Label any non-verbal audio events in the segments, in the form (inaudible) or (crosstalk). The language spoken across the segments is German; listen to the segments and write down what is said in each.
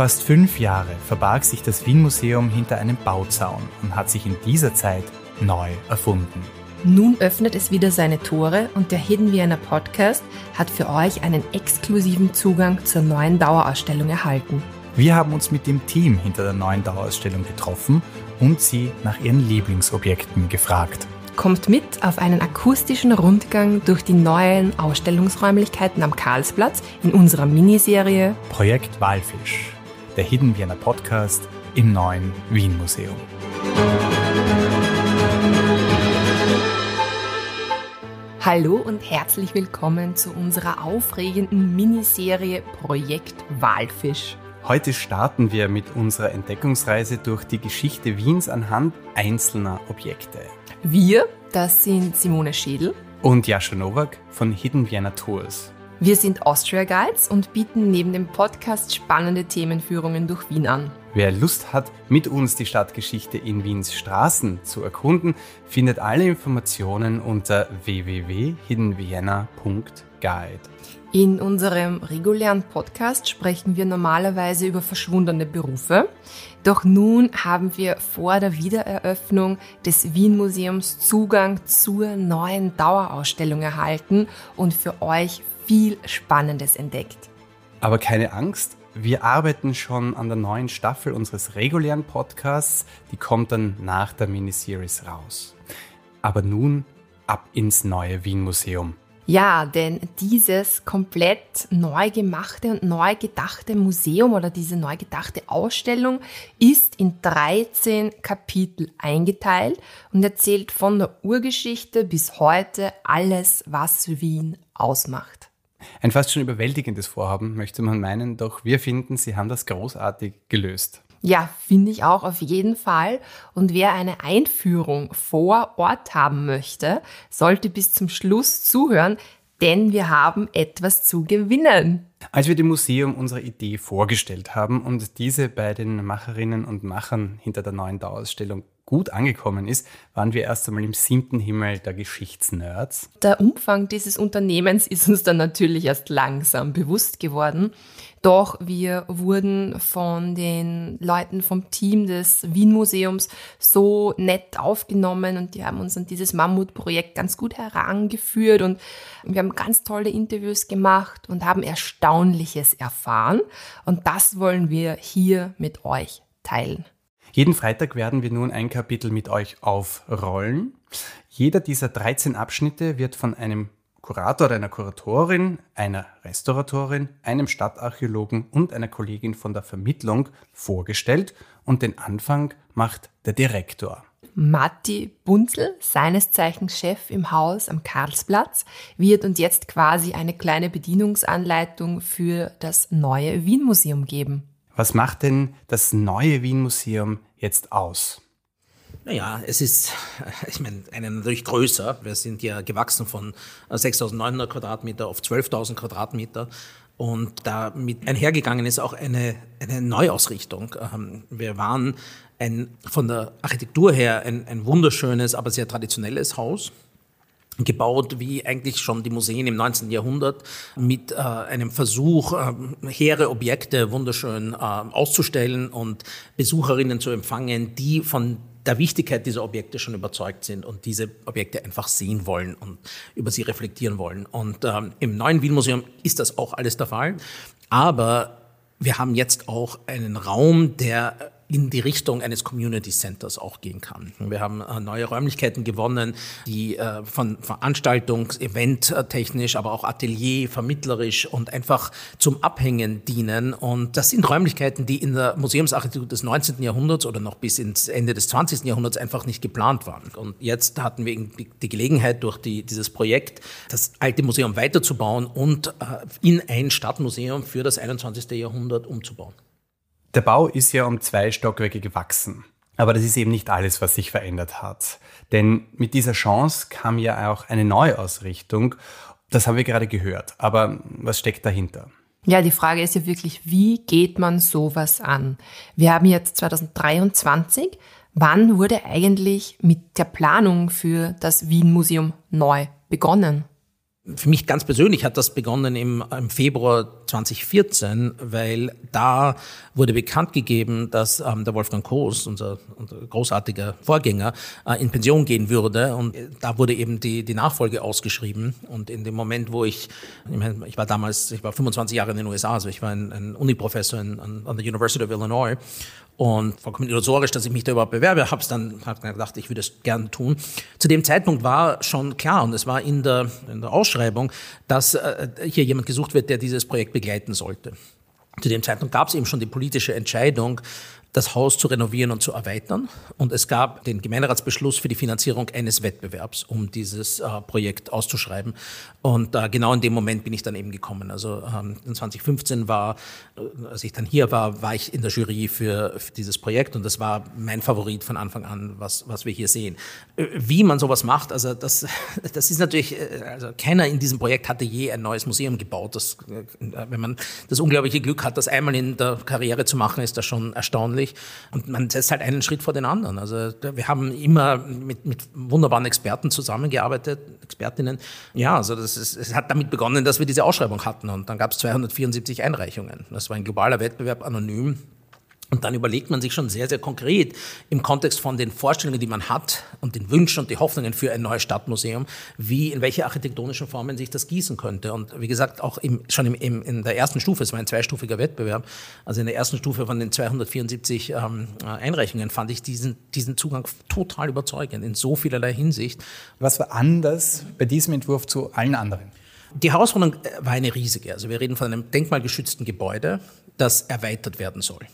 Fast fünf Jahre verbarg sich das Wien-Museum hinter einem Bauzaun und hat sich in dieser Zeit neu erfunden. Nun öffnet es wieder seine Tore und der Hidden Vienna Podcast hat für euch einen exklusiven Zugang zur neuen Dauerausstellung erhalten. Wir haben uns mit dem Team hinter der neuen Dauerausstellung getroffen und sie nach ihren Lieblingsobjekten gefragt. Kommt mit auf einen akustischen Rundgang durch die neuen Ausstellungsräumlichkeiten am Karlsplatz in unserer Miniserie Projekt Walfisch, der Hidden Vienna Podcast im neuen Wien Museum. Hallo und herzlich willkommen zu unserer aufregenden Miniserie Projekt Walfisch. Heute starten wir mit unserer Entdeckungsreise durch die Geschichte Wiens anhand einzelner Objekte. Wir, das sind Simone Schädel und Jascha Nowak von Hidden Vienna Tours. Wir sind Austria Guides und bieten neben dem Podcast spannende Themenführungen durch Wien an. Wer Lust hat, mit uns die Stadtgeschichte in Wiens Straßen zu erkunden, findet alle Informationen unter www.hiddenvienna.guide. In unserem regulären Podcast sprechen wir normalerweise über verschwundene Berufe. Doch nun haben wir vor der Wiedereröffnung des Wien Museums Zugang zur neuen Dauerausstellung erhalten und für euch viel Spannendes entdeckt. Aber keine Angst, wir arbeiten schon an der neuen Staffel unseres regulären Podcasts. Die kommt dann nach der Miniseries raus. Aber nun ab ins neue Wien Museum. Ja, denn dieses komplett neu gemachte und neu gedachte Museum oder diese neu gedachte Ausstellung ist in 13 Kapitel eingeteilt und erzählt von der Urgeschichte bis heute alles, was Wien ausmacht. Ein fast schon überwältigendes Vorhaben, möchte man meinen, doch wir finden, Sie haben das großartig gelöst. Ja, finde ich auch auf jeden Fall. Und wer eine Einführung vor Ort haben möchte, sollte bis zum Schluss zuhören, denn wir haben etwas zu gewinnen. Als wir dem Museum unsere Idee vorgestellt haben und diese bei den Macherinnen und Machern hinter der neuen Dauerausstellung gut angekommen ist, waren wir erst einmal im siebten Himmel der Geschichtsnerds. Der Umfang dieses Unternehmens ist uns dann natürlich erst langsam bewusst geworden. Doch wir wurden von den Leuten vom Team des Wien Museums so nett aufgenommen und die haben uns an dieses Mammutprojekt ganz gut herangeführt und wir haben ganz tolle Interviews gemacht und haben Erstaunliches erfahren und das wollen wir hier mit euch teilen. Jeden Freitag werden wir nun ein Kapitel mit euch aufrollen. Jeder dieser 13 Abschnitte wird von einem Kurator oder einer Kuratorin, einer Restauratorin, einem Stadtarchäologen und einer Kollegin von der Vermittlung vorgestellt und den Anfang macht der Direktor. Matti Bunzel, seines Zeichens Chef im Haus am Karlsplatz, wird uns jetzt quasi eine kleine Bedienungsanleitung für das neue Wien Museum geben. Was macht denn das neue Wien Museum jetzt aus? Naja, es ist, ich meine, eine natürlich größer. Wir sind ja gewachsen von 6.900 Quadratmeter auf 12.000 Quadratmeter. Und damit einhergegangen ist auch eine, eine Neuausrichtung. Ähm, wir waren ein, von der Architektur her ein, ein wunderschönes, aber sehr traditionelles Haus gebaut wie eigentlich schon die Museen im 19. Jahrhundert mit äh, einem Versuch, äh, hehre Objekte wunderschön äh, auszustellen und Besucherinnen zu empfangen, die von der Wichtigkeit dieser Objekte schon überzeugt sind und diese Objekte einfach sehen wollen und über sie reflektieren wollen. Und ähm, im neuen Wien Museum ist das auch alles der Fall. Aber wir haben jetzt auch einen Raum, der in die Richtung eines Community Centers auch gehen kann. Wir haben äh, neue Räumlichkeiten gewonnen, die äh, von Veranstaltungs-, Event-technisch, aber auch Atelier, vermittlerisch und einfach zum Abhängen dienen. Und das sind Räumlichkeiten, die in der Museumsarchitektur des 19. Jahrhunderts oder noch bis ins Ende des 20. Jahrhunderts einfach nicht geplant waren. Und jetzt hatten wir die Gelegenheit, durch die, dieses Projekt das alte Museum weiterzubauen und äh, in ein Stadtmuseum für das 21. Jahrhundert umzubauen. Der Bau ist ja um zwei Stockwerke gewachsen. Aber das ist eben nicht alles, was sich verändert hat. Denn mit dieser Chance kam ja auch eine Neuausrichtung. Das haben wir gerade gehört. Aber was steckt dahinter? Ja, die Frage ist ja wirklich, wie geht man sowas an? Wir haben jetzt 2023. Wann wurde eigentlich mit der Planung für das Wien Museum neu begonnen? Für mich ganz persönlich hat das begonnen im, im Februar 2014, weil da wurde bekannt gegeben, dass ähm, der Wolfgang Koos, unser, unser großartiger Vorgänger, äh, in Pension gehen würde. Und äh, da wurde eben die, die Nachfolge ausgeschrieben. Und in dem Moment, wo ich, ich, war damals, ich war 25 Jahre in den USA, also ich war ein, ein Uniprofessor in, an, an der University of Illinois und vollkommen illusorisch, dass ich mich da überhaupt bewerbe, habe dann hab gedacht, ich würde es gerne tun. Zu dem Zeitpunkt war schon klar und es war in der, in der Ausschreibung, dass äh, hier jemand gesucht wird, der dieses Projekt begleiten sollte. Zu dem Zeitpunkt gab es eben schon die politische Entscheidung, das Haus zu renovieren und zu erweitern. Und es gab den Gemeinderatsbeschluss für die Finanzierung eines Wettbewerbs, um dieses äh, Projekt auszuschreiben. Und äh, genau in dem Moment bin ich dann eben gekommen. Also ähm, 2015 war, äh, als ich dann hier war, war ich in der Jury für, für, dieses Projekt und das war mein Favorit von Anfang an, was, was wir hier sehen. Äh, wie man sowas macht, also das, (laughs) das ist natürlich, äh, also keiner in diesem Projekt hatte je ein neues Museum gebaut. Das, wenn man das unglaubliche Glück hat, das einmal in der Karriere zu machen, ist das schon erstaunlich erstaunlich. Und man setzt halt einen Schritt vor den anderen. Also wir haben immer mit, mit wunderbaren Experten zusammengearbeitet, Expertinnen. Ja, also das ist, es hat damit begonnen, dass wir diese Ausschreibung hatten. Und dann gab es 274 Einreichungen. Das war ein globaler Wettbewerb, anonym. Und dann überlegt man sich schon sehr, sehr konkret im Kontext von den Vorstellungen, die man hat und den Wünschen und die Hoffnungen für ein neues Stadtmuseum, wie, in welche architektonischen Formen sich das gießen könnte. Und wie gesagt, auch im, schon im, im, in der ersten Stufe, es war ein zweistufiger Wettbewerb, also in der ersten Stufe von den 274 ähm, Einreichungen fand ich diesen, diesen Zugang total überzeugend in so vielerlei Hinsicht. Was war anders bei diesem Entwurf zu allen anderen? Die Herausforderung äh, war eine riesige. Also wir reden von einem denkmalgeschützten Gebäude, das erweitert werden soll.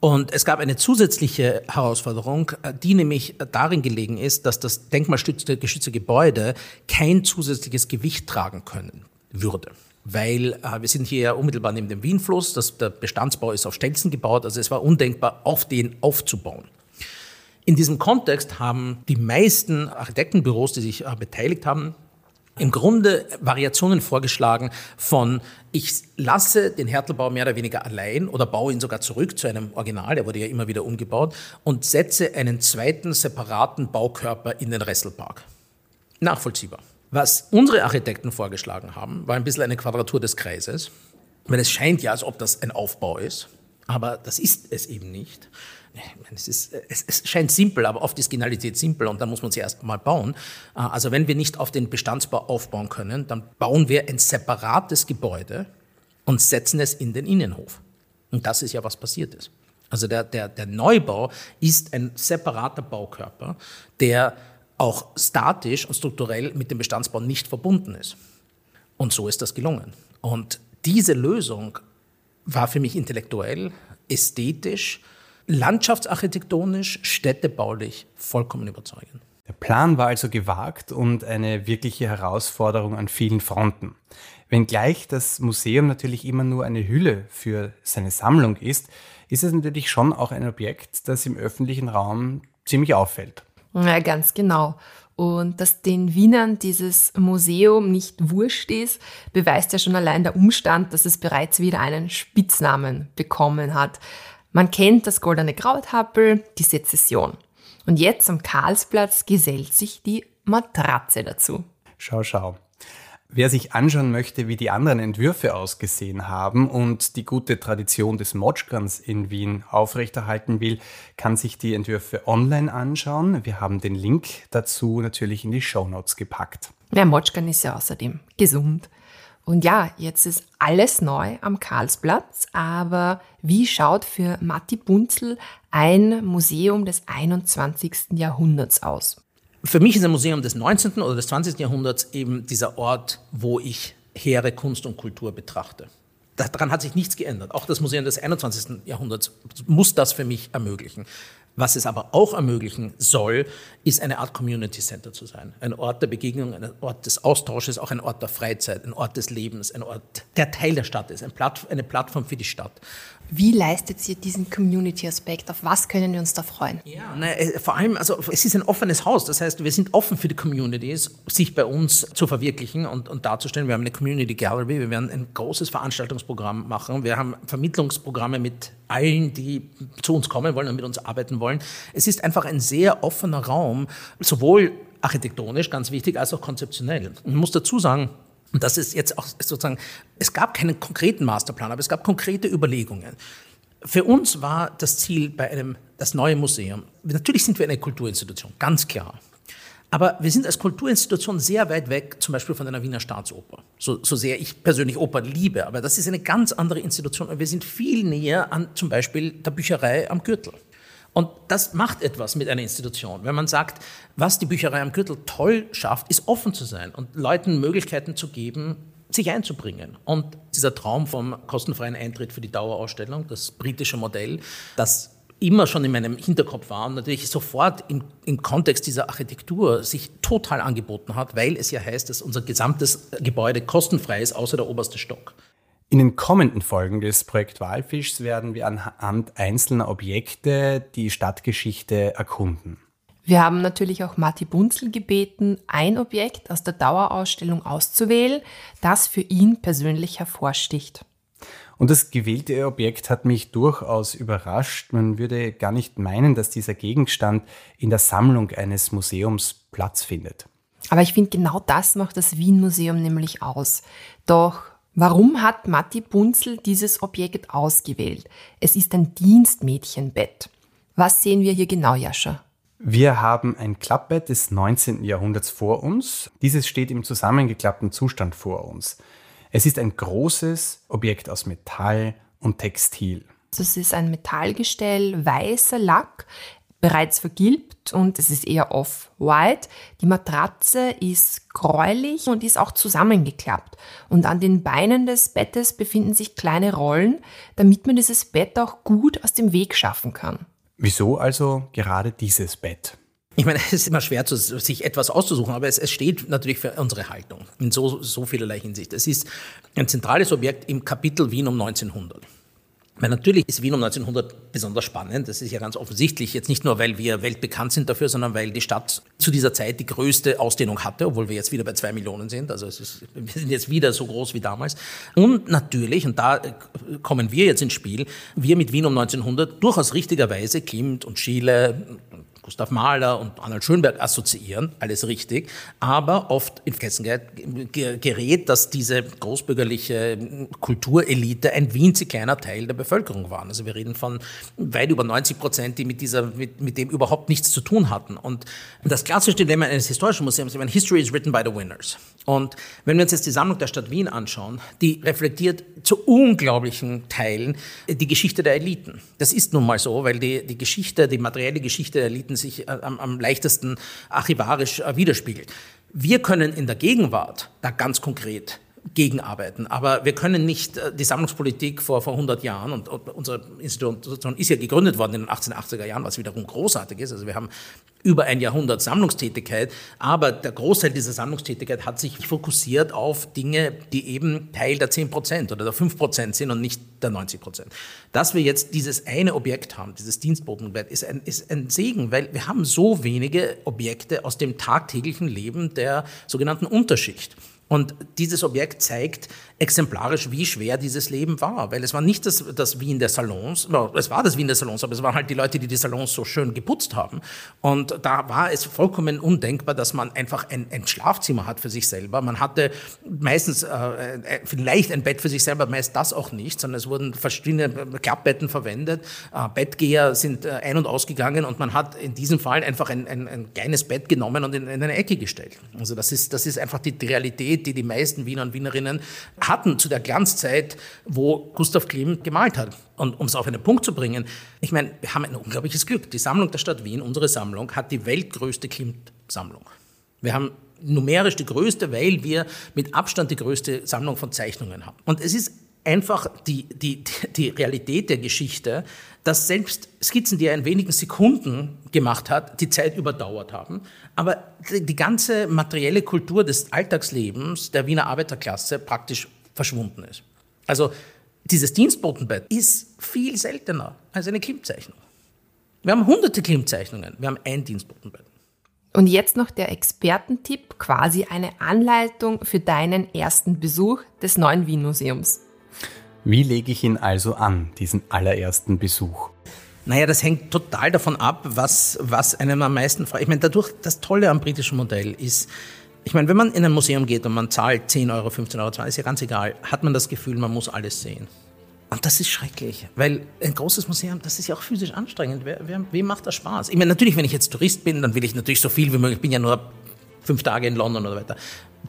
Und es gab eine zusätzliche Herausforderung, äh, die nämlich darin gelegen ist, dass das denkmalgeschützte Gebäude kein zusätzliches Gewicht tragen können würde. Weil äh, wir sind hier unmittelbar neben dem Wienfluss, das, der Bestandsbau ist auf Stelzen gebaut, also es war undenkbar, auf den aufzubauen. In diesem Kontext haben die meisten Architektenbüros, die sich äh, beteiligt haben, im Grunde Variationen vorgeschlagen von ich lasse den Härtelbau mehr oder weniger allein oder baue ihn sogar zurück zu einem Original, der wurde ja immer wieder umgebaut, und setze einen zweiten separaten Baukörper in den Resselpark. Nachvollziehbar. Was unsere Architekten vorgeschlagen haben, war ein bisschen eine Quadratur des Kreises. Weil es scheint ja, als ob das ein Aufbau ist, aber das ist es eben nicht es, ist, es, es, scheint simpel, aber oft ist Genialität simpel und dann muss man sie erst mal bauen. Äh, also wenn wir nicht auf den Bestandsbau aufbauen können, dann bauen wir ein separates Gebäude und setzen es in den Innenhof. Und das ist ja, was passiert ist. Also der, der, der Neubau ist ein separater Baukörper, der auch statisch und strukturell mit dem Bestandsbau nicht verbunden ist. Und so ist das gelungen. Und diese Lösung war für mich intellektuell, ästhetisch, landschaftsarchitektonisch, städtebaulich vollkommen überzeugend. Der Plan war also gewagt und eine wirkliche Herausforderung an vielen Fronten. Wenngleich das Museum natürlich immer nur eine Hülle für seine Sammlung ist, ist es natürlich schon auch ein Objekt, das im öffentlichen Raum ziemlich auffällt. Ja, ganz genau. Und dass den Wienern dieses Museum nicht wurscht ist, beweist ja schon allein der Umstand, dass es bereits wieder einen Spitznamen bekommen hat. Man kennt das goldene Krauthappel, die Sezession. Und jetzt am Karlsplatz gesellt sich die Matratze dazu. Schau, schau. Wer sich anschauen möchte, wie die anderen Entwürfe ausgesehen haben und die gute Tradition des Motschkans in Wien aufrechterhalten will, kann sich die Entwürfe online anschauen. Wir haben den Link dazu natürlich in die Shownotes gepackt. Der Motschkan ist ja außerdem gesund. Und ja, jetzt ist alles neu am Karlsplatz, aber wie schaut für Matti Bunzel ein Museum des 21. Jahrhunderts aus? Für mich ist ein Museum des 19. oder des 20. Jahrhunderts eben dieser Ort, wo ich hehre Kunst und Kultur betrachte. Daran hat sich nichts geändert. Auch das Museum des 21. Jahrhunderts muss das für mich ermöglichen. Was es aber auch ermöglichen soll, ist eine Art Community Center zu sein. Ein Ort der Begegnung, ein Ort des Austausches, auch ein Ort der Freizeit, ein Ort des Lebens, ein Ort, der Teil der Stadt ist, eine Plattform für die Stadt. Wie leistet ihr diesen Community-Aspekt? Auf was können wir uns da freuen? Ja, ne, vor allem, also es ist ein offenes Haus. Das heißt, wir sind offen für die Communities, sich bei uns zu verwirklichen und, und darzustellen. Wir haben eine Community Gallery, wir werden ein großes Veranstaltungsprogramm machen. Wir haben Vermittlungsprogramme mit allen, die zu uns kommen wollen und mit uns arbeiten wollen. Es ist einfach ein sehr offener Raum, sowohl architektonisch ganz wichtig, als auch konzeptionell. Ich muss dazu sagen, und das ist jetzt auch sozusagen, es gab keinen konkreten Masterplan, aber es gab konkrete Überlegungen. Für uns war das Ziel bei einem, das neue Museum, natürlich sind wir eine Kulturinstitution, ganz klar. Aber wir sind als Kulturinstitution sehr weit weg, zum Beispiel von einer Wiener Staatsoper. So, so sehr ich persönlich Oper liebe, aber das ist eine ganz andere Institution und wir sind viel näher an zum Beispiel der Bücherei am Gürtel. Und das macht etwas mit einer Institution. Wenn man sagt, was die Bücherei am Gürtel toll schafft, ist offen zu sein und Leuten Möglichkeiten zu geben, sich einzubringen. Und dieser Traum vom kostenfreien Eintritt für die Dauerausstellung, das britische Modell, das immer schon in meinem Hinterkopf war und natürlich sofort im, im, Kontext dieser Architektur sich total angeboten hat, weil es ja heißt, dass unser gesamtes Gebäude kostenfrei ist, außer der oberste Stock. In den kommenden Folgen des Projekt Walfischs werden wir anhand einzelner Objekte die Stadtgeschichte erkunden. Wir haben natürlich auch Matti Bunzel gebeten, ein Objekt aus der Dauerausstellung auszuwählen, das für ihn persönlich hervorsticht. Und das gewählte Objekt hat mich durchaus überrascht. Man würde gar nicht meinen, dass dieser Gegenstand in der Sammlung eines Museums Platz findet. Aber ich finde, genau das macht das Wien-Museum nämlich aus. Doch warum hat Matti Bunzel dieses Objekt ausgewählt? Es ist ein Dienstmädchenbett. Was sehen wir hier genau, Jascha? Wir haben ein Klappbett des 19. Jahrhunderts vor uns. Dieses steht im zusammengeklappten Zustand vor uns. Es ist ein großes Objekt aus Metall und Textil. Es ist ein Metallgestell, weißer Lack, bereits vergilbt und es ist eher off-white. Die Matratze ist gräulich und ist auch zusammengeklappt. Und an den Beinen des Bettes befinden sich kleine Rollen, damit man dieses Bett auch gut aus dem Weg schaffen kann. Wieso also gerade dieses Bett? Ich meine, (laughs) es ist immer schwer, zu, sich etwas auszusuchen, aber es, es, steht natürlich für unsere Haltung in so, so vielerlei Hinsicht. Es ist ein zentrales Objekt im Kapitel Wien um 1900. Weil natürlich ist Wien um 1900 besonders spannend. Das ist ja ganz offensichtlich. Jetzt nicht nur, weil wir weltbekannt sind dafür, sondern weil die Stadt zu dieser Zeit die größte Ausdehnung hatte, obwohl wir jetzt wieder bei zwei Millionen sind. Also ist, wir sind jetzt wieder so groß wie damals. Und natürlich, und da kommen wir jetzt ins Spiel, wir mit Wien um 1900 durchaus richtigerweise Klimt und Schiele Gustav Mahler und Arnold Schönberg assoziieren, alles richtig, aber oft in Vergessen gerät, dass diese großbürgerliche Kulturelite ein winzig kleiner Teil der Bevölkerung waren. Also wir reden von weit über 90 Prozent, die mit, dieser, mit, mit dem überhaupt nichts zu tun hatten. Und das klassische Dilemma eines historischen Museums ist, History is written by the winners. Und wenn wir uns jetzt die Sammlung der Stadt Wien anschauen, die reflektiert zu unglaublichen Teilen die Geschichte der Eliten. Das ist nun mal so, weil die, die Geschichte, die materielle Geschichte der Eliten sich äh, am, am leichtesten archivarisch äh, widerspiegelt. Wir können in der Gegenwart da ganz konkret gegenarbeiten. Aber wir können nicht äh, die Sammlungspolitik vor, vor 100 Jahren, und unsere Institution ist ja gegründet worden in den 1880er Jahren, was wiederum großartig ist. Also wir haben über ein Jahrhundert Sammlungstätigkeit, aber der Großteil dieser Sammlungstätigkeit hat sich fokussiert auf Dinge, die eben Teil der 10 Prozent oder der 5 Prozent sind und nicht der 90 Prozent. Dass wir jetzt dieses eine Objekt haben, dieses Dienstbotenbett, ist ein, ist ein Segen, weil wir haben so wenige Objekte aus dem tagtäglichen Leben der sogenannten Unterschicht. Und dieses Objekt zeigt exemplarisch, wie schwer dieses Leben war, weil es war nicht das, das Wien der Salons, es war das Wien der Salons, aber es waren halt die Leute, die die Salons so schön geputzt haben. Und da war es vollkommen undenkbar, dass man einfach ein, ein Schlafzimmer hat für sich selber. Man hatte meistens äh, äh vielleicht ein Bett für sich selber, meist das auch nicht, sondern es wurden verschiedene Klappbetten verwendet. Äh, Bettgeher sind äh, ein- und ausgegangen und man hat in diesem Fall einfach ein, ein, ein kleines Bett genommen und in, in eine Ecke gestellt. Also das ist, das ist einfach die Realität Qualität, die die meisten Wiener und Wienerinnen hatten zu der Glanzzeit, wo Gustav Klimt gemalt hat. Und um es auf einen Punkt zu bringen, ich meine, wir haben ein unglaubliches Glück. Die Sammlung der Stadt Wien, unsere Sammlung, hat die weltgrößte Klimt-Sammlung. Wir haben numerisch die größte, weil wir mit Abstand die größte Sammlung von Zeichnungen haben. Und es ist einfach die, die, die Realität der Geschichte, dass selbst Skizzen, die er in wenigen Sekunden gemacht hat, die Zeit überdauert haben. Aber die ganze materielle Kultur des Alltagslebens der Wiener Arbeiterklasse praktisch verschwunden ist. Also dieses Dienstbotenbett ist viel seltener als eine Klimmzeichnung. Wir haben hunderte Klimmzeichnungen, wir haben ein Dienstbotenbett. Und jetzt noch der Expertentipp, quasi eine Anleitung für deinen ersten Besuch des neuen Wien Museums. Wie lege ich ihn also an, diesen allerersten Besuch? Naja, das hängt total davon ab, was, was einem am meisten freut. Ich meine, dadurch, das Tolle am britischen Modell ist, ich meine, wenn man in ein Museum geht und man zahlt 10 Euro, 15 Euro, 20, ist ja ganz egal, hat man das Gefühl, man muss alles sehen. Und das ist schrecklich, weil ein großes Museum, das ist ja auch physisch anstrengend. Wer, wer, wem macht das Spaß? Ich meine, natürlich, wenn ich jetzt Tourist bin, dann will ich natürlich so viel wie möglich. Ich bin ja nur fünf Tage in London oder weiter.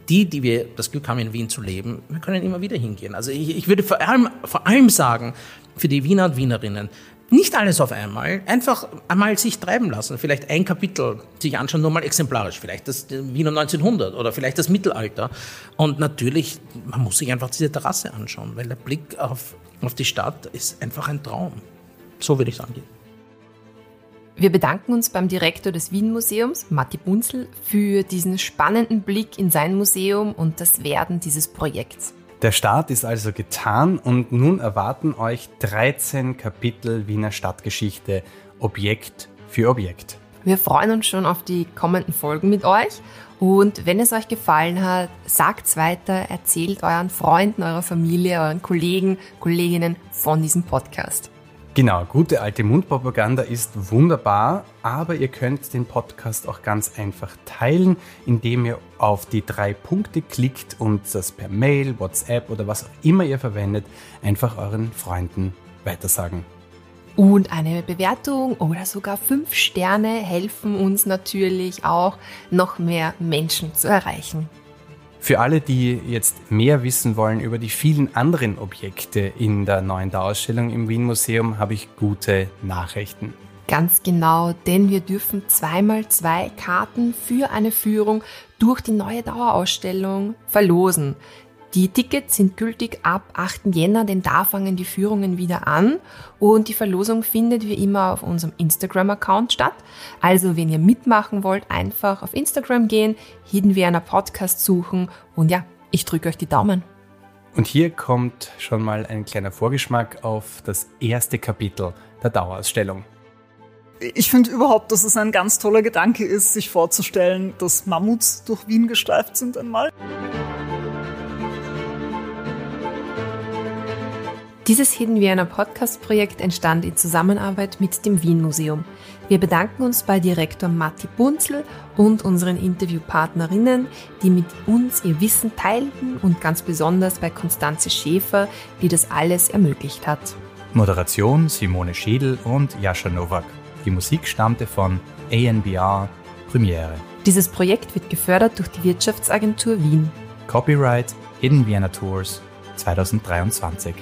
Die, die wir das Glück haben, in Wien zu leben, wir können immer wieder hingehen. Also ich, ich würde vor allem, vor allem sagen, für die Wiener und Wienerinnen, nicht alles auf einmal, einfach einmal sich treiben lassen, vielleicht ein Kapitel sich anschauen, nur mal exemplarisch, vielleicht das Wiener 1900 oder vielleicht das Mittelalter. Und natürlich, man muss sich einfach diese Terrasse anschauen, weil der Blick auf, auf die Stadt ist einfach ein Traum. So würde ich sagen. Wir bedanken uns beim Direktor des Wien Museums, Matti Bunzel, für diesen spannenden Blick in sein Museum und das Werden dieses Projekts. Der Start ist also getan und nun erwarten euch 13 Kapitel Wiener Stadtgeschichte, Objekt für Objekt. Wir freuen uns schon auf die kommenden Folgen mit euch und wenn es euch gefallen hat, sagt's weiter, erzählt euren Freunden, eurer Familie, euren Kollegen, Kolleginnen von diesem Podcast. Genau, gute alte Mundpropaganda ist wunderbar, aber ihr könnt den Podcast auch ganz einfach teilen, indem ihr auf die drei Punkte klickt und das per Mail, WhatsApp oder was auch immer ihr verwendet, einfach euren Freunden weitersagen. Und eine Bewertung oder sogar fünf Sterne helfen uns natürlich auch, noch mehr Menschen zu erreichen. Für alle, die jetzt mehr wissen wollen über die vielen anderen Objekte in der neuen Dauerausstellung im Wien Museum, habe ich gute Nachrichten. Ganz genau, denn wir dürfen zweimal zwei Karten für eine Führung durch die neue Dauerausstellung verlosen. Die Tickets sind gültig ab 8. Jänner, denn da fangen die Führungen wieder an und die Verlosung findet wie immer auf unserem Instagram-Account statt. Also wenn ihr mitmachen wollt, einfach auf Instagram gehen, Hidden Vienna Podcast suchen und ja, ich drücke euch die Daumen. Und hier kommt schon mal ein kleiner Vorgeschmack auf das erste Kapitel der Dauerausstellung. Ich finde überhaupt, dass es ein ganz toller Gedanke ist, sich vorzustellen, dass Mammuts durch Wien gestreift sind einmal. Dieses Hidden Vienna Podcast Projekt entstand in Zusammenarbeit mit dem Wien Museum. Wir bedanken uns bei Direktor Matti Bunzel und unseren Interviewpartnerinnen, die mit uns ihr Wissen teilten und ganz besonders bei Konstanze Schäfer, die das alles ermöglicht hat. Moderation Simone Schiedl und Jascha Nowak. Die Musik stammte von ANBR Premiere. Dieses Projekt wird gefördert durch die Wirtschaftsagentur Wien. Copyright Hidden Vienna Tours 2023.